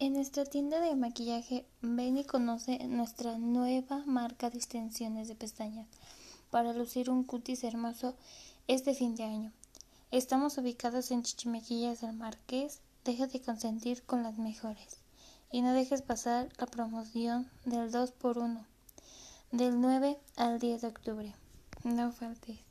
En nuestra tienda de maquillaje, ven y conoce nuestra nueva marca de extensiones de pestañas para lucir un cutis hermoso este fin de año. Estamos ubicados en Chichimequillas del Marqués. Deja de consentir con las mejores. Y no dejes pasar la promoción del 2 por 1 del 9 al 10 de octubre. No faltes.